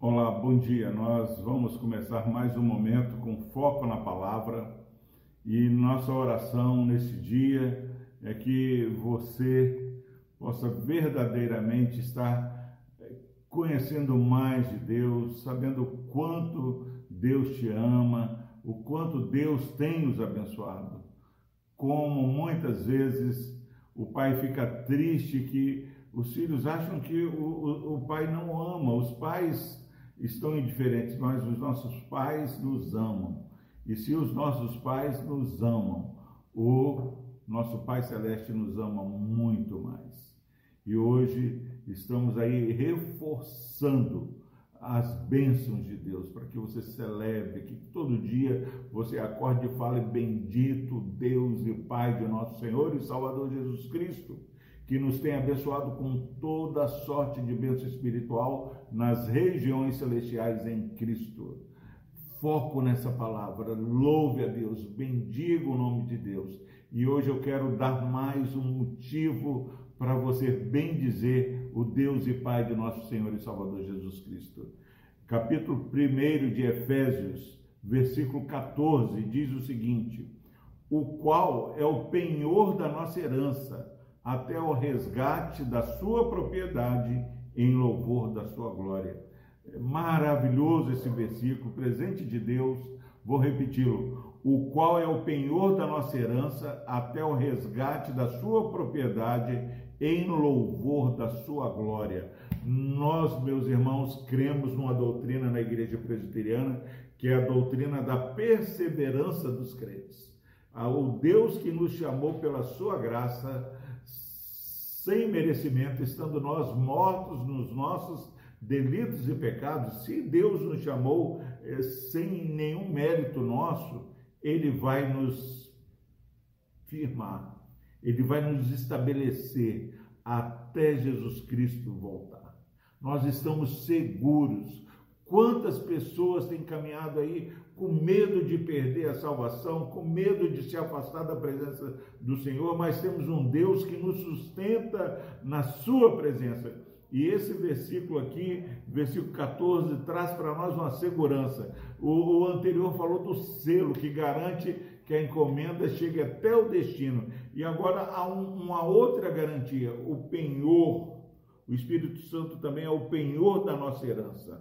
Olá, bom dia. Nós vamos começar mais um momento com foco na palavra e nossa oração nesse dia é que você possa verdadeiramente estar eh, conhecendo mais de Deus, sabendo o quanto Deus te ama, o quanto Deus tem nos abençoado. Como muitas vezes o pai fica triste que os filhos acham que o, o, o pai não ama, os pais estão indiferentes, mas os nossos pais nos amam. E se os nossos pais nos amam, o nosso Pai Celeste nos ama muito mais. E hoje estamos aí reforçando as bênçãos de Deus, para que você celebre, que todo dia você acorde e fale: Bendito Deus e Pai de nosso Senhor e Salvador Jesus Cristo, que nos tem abençoado com toda sorte de bênção espiritual nas regiões celestiais em Cristo. Foco nessa palavra, louve a Deus, bendiga o nome de Deus. E hoje eu quero dar mais um motivo para você bem dizer o Deus e Pai de nosso Senhor e Salvador Jesus Cristo. Capítulo 1 de Efésios, versículo 14, diz o seguinte: O qual é o penhor da nossa herança, até o resgate da sua propriedade, em louvor da sua glória. Maravilhoso esse versículo, presente de Deus. Vou repeti-lo o qual é o penhor da nossa herança até o resgate da sua propriedade em louvor da sua glória. Nós, meus irmãos, cremos numa doutrina na igreja presbiteriana que é a doutrina da perseverança dos crentes. Ah, o Deus que nos chamou pela sua graça, sem merecimento, estando nós mortos nos nossos delitos e pecados, se Deus nos chamou eh, sem nenhum mérito nosso, ele vai nos firmar, ele vai nos estabelecer até Jesus Cristo voltar. Nós estamos seguros. Quantas pessoas têm caminhado aí com medo de perder a salvação, com medo de se afastar da presença do Senhor, mas temos um Deus que nos sustenta na Sua presença. E esse versículo aqui, versículo 14, traz para nós uma segurança. O, o, anterior falou do selo que garante que a encomenda chegue até o destino. E agora há um, uma outra garantia, o penhor. O Espírito Santo também é o penhor da nossa herança,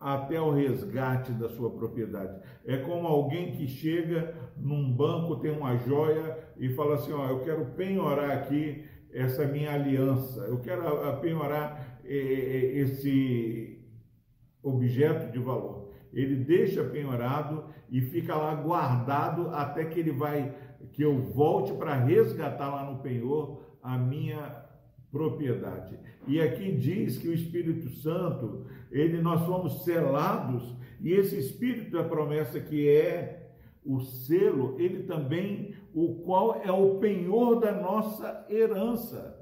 até o resgate da sua propriedade. É como alguém que chega num banco, tem uma joia e fala assim: Ó, eu quero penhorar aqui essa minha aliança, eu quero penhorar eh, eh, esse objeto de valor. Ele deixa penhorado e fica lá guardado até que ele vai, que eu volte para resgatar lá no penhor a minha propriedade. E aqui diz que o Espírito Santo, ele nós fomos selados e esse Espírito da promessa que é o selo, ele também, o qual é o penhor da nossa herança,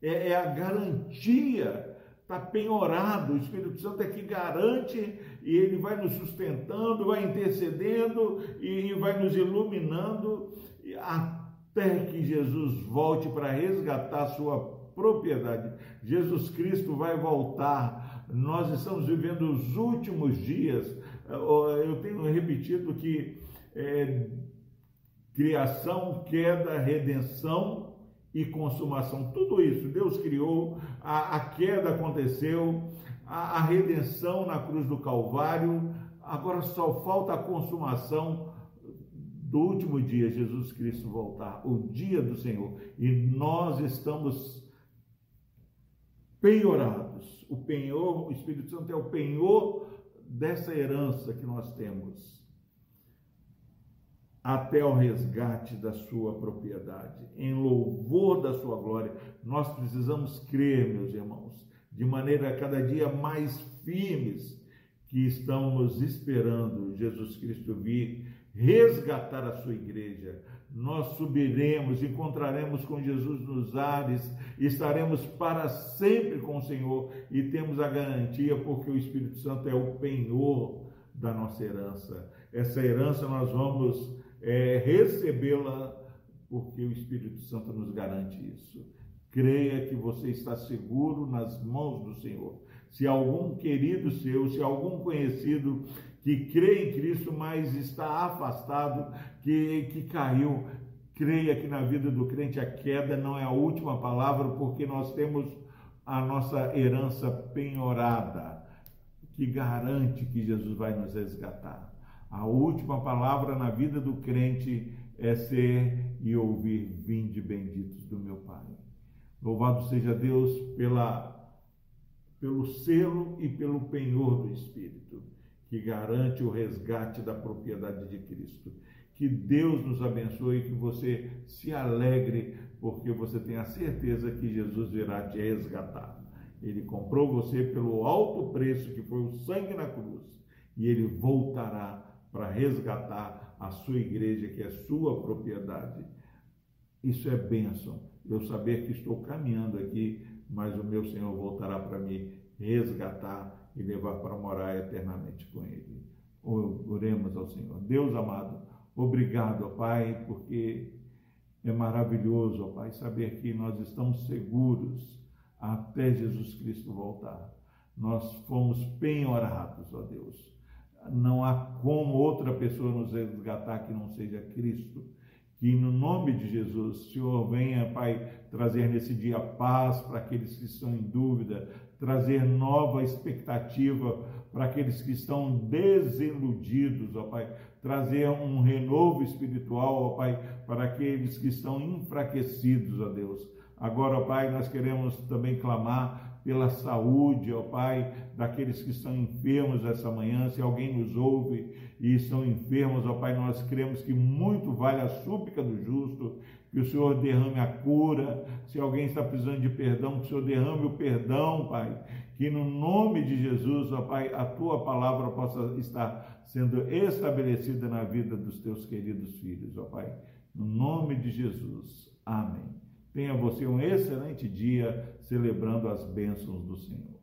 é, é a garantia, está penhorado, o Espírito Santo é que garante e ele vai nos sustentando, vai intercedendo e, vai nos iluminando até que Jesus volte para resgatar sua propriedade. Jesus Cristo vai voltar. Nós estamos vivendo os últimos dias. Eu tenho repetido que é, criação, queda, redenção e consumação. Tudo isso Deus criou, a, a queda aconteceu, a, a redenção na cruz do Calvário, agora só falta a consumação do último dia, Jesus Cristo voltar, o dia do Senhor. E nós estamos penhorados. O penhor, o Espírito Santo é o penhor dessa herança que nós temos até o resgate da sua propriedade, em louvor da sua glória. Nós precisamos crer, meus irmãos, de maneira cada dia mais firmes, que estamos esperando Jesus Cristo vir resgatar a sua igreja. Nós subiremos, encontraremos com Jesus nos ares, estaremos para sempre com o Senhor e temos a garantia, porque o Espírito Santo é o penhor da nossa herança. Essa herança nós vamos é, recebê-la, porque o Espírito Santo nos garante isso. Creia que você está seguro nas mãos do Senhor. Se algum querido seu, se algum conhecido que crê em Cristo, mas está afastado, que, que caiu, creia que na vida do crente a queda não é a última palavra, porque nós temos a nossa herança penhorada, que garante que Jesus vai nos resgatar. A última palavra na vida do crente é ser e ouvir: Vinde benditos do meu Pai. Louvado seja Deus pela, pelo selo e pelo penhor do Espírito, que garante o resgate da propriedade de Cristo. Que Deus nos abençoe e que você se alegre, porque você tem a certeza que Jesus virá te resgatar. Ele comprou você pelo alto preço que foi o sangue na cruz, e ele voltará para resgatar a sua igreja, que é sua propriedade. Isso é bênção. Eu saber que estou caminhando aqui, mas o meu Senhor voltará para me resgatar e levar para morar eternamente com Ele. Oremos ao Senhor. Deus amado, obrigado, ó Pai, porque é maravilhoso, ó Pai, saber que nós estamos seguros até Jesus Cristo voltar. Nós fomos penhorados, ó Deus. Não há como outra pessoa nos resgatar que não seja Cristo. Que no nome de Jesus, Senhor venha, Pai, trazer nesse dia paz para aqueles que estão em dúvida, trazer nova expectativa para aqueles que estão desiludidos, ó Pai, trazer um renovo espiritual, ó Pai, para aqueles que estão enfraquecidos, ó Deus. Agora, ó Pai, nós queremos também clamar pela saúde, ó Pai, daqueles que estão enfermos essa manhã. Se alguém nos ouve e estão enfermos, ó Pai, nós cremos que muito vale a súplica do justo, que o Senhor derrame a cura. Se alguém está precisando de perdão, que o Senhor derrame o perdão, Pai. Que no nome de Jesus, ó Pai, a tua palavra possa estar sendo estabelecida na vida dos teus queridos filhos, ó Pai. No nome de Jesus. Amém. Tenha você um excelente dia celebrando as bênçãos do Senhor.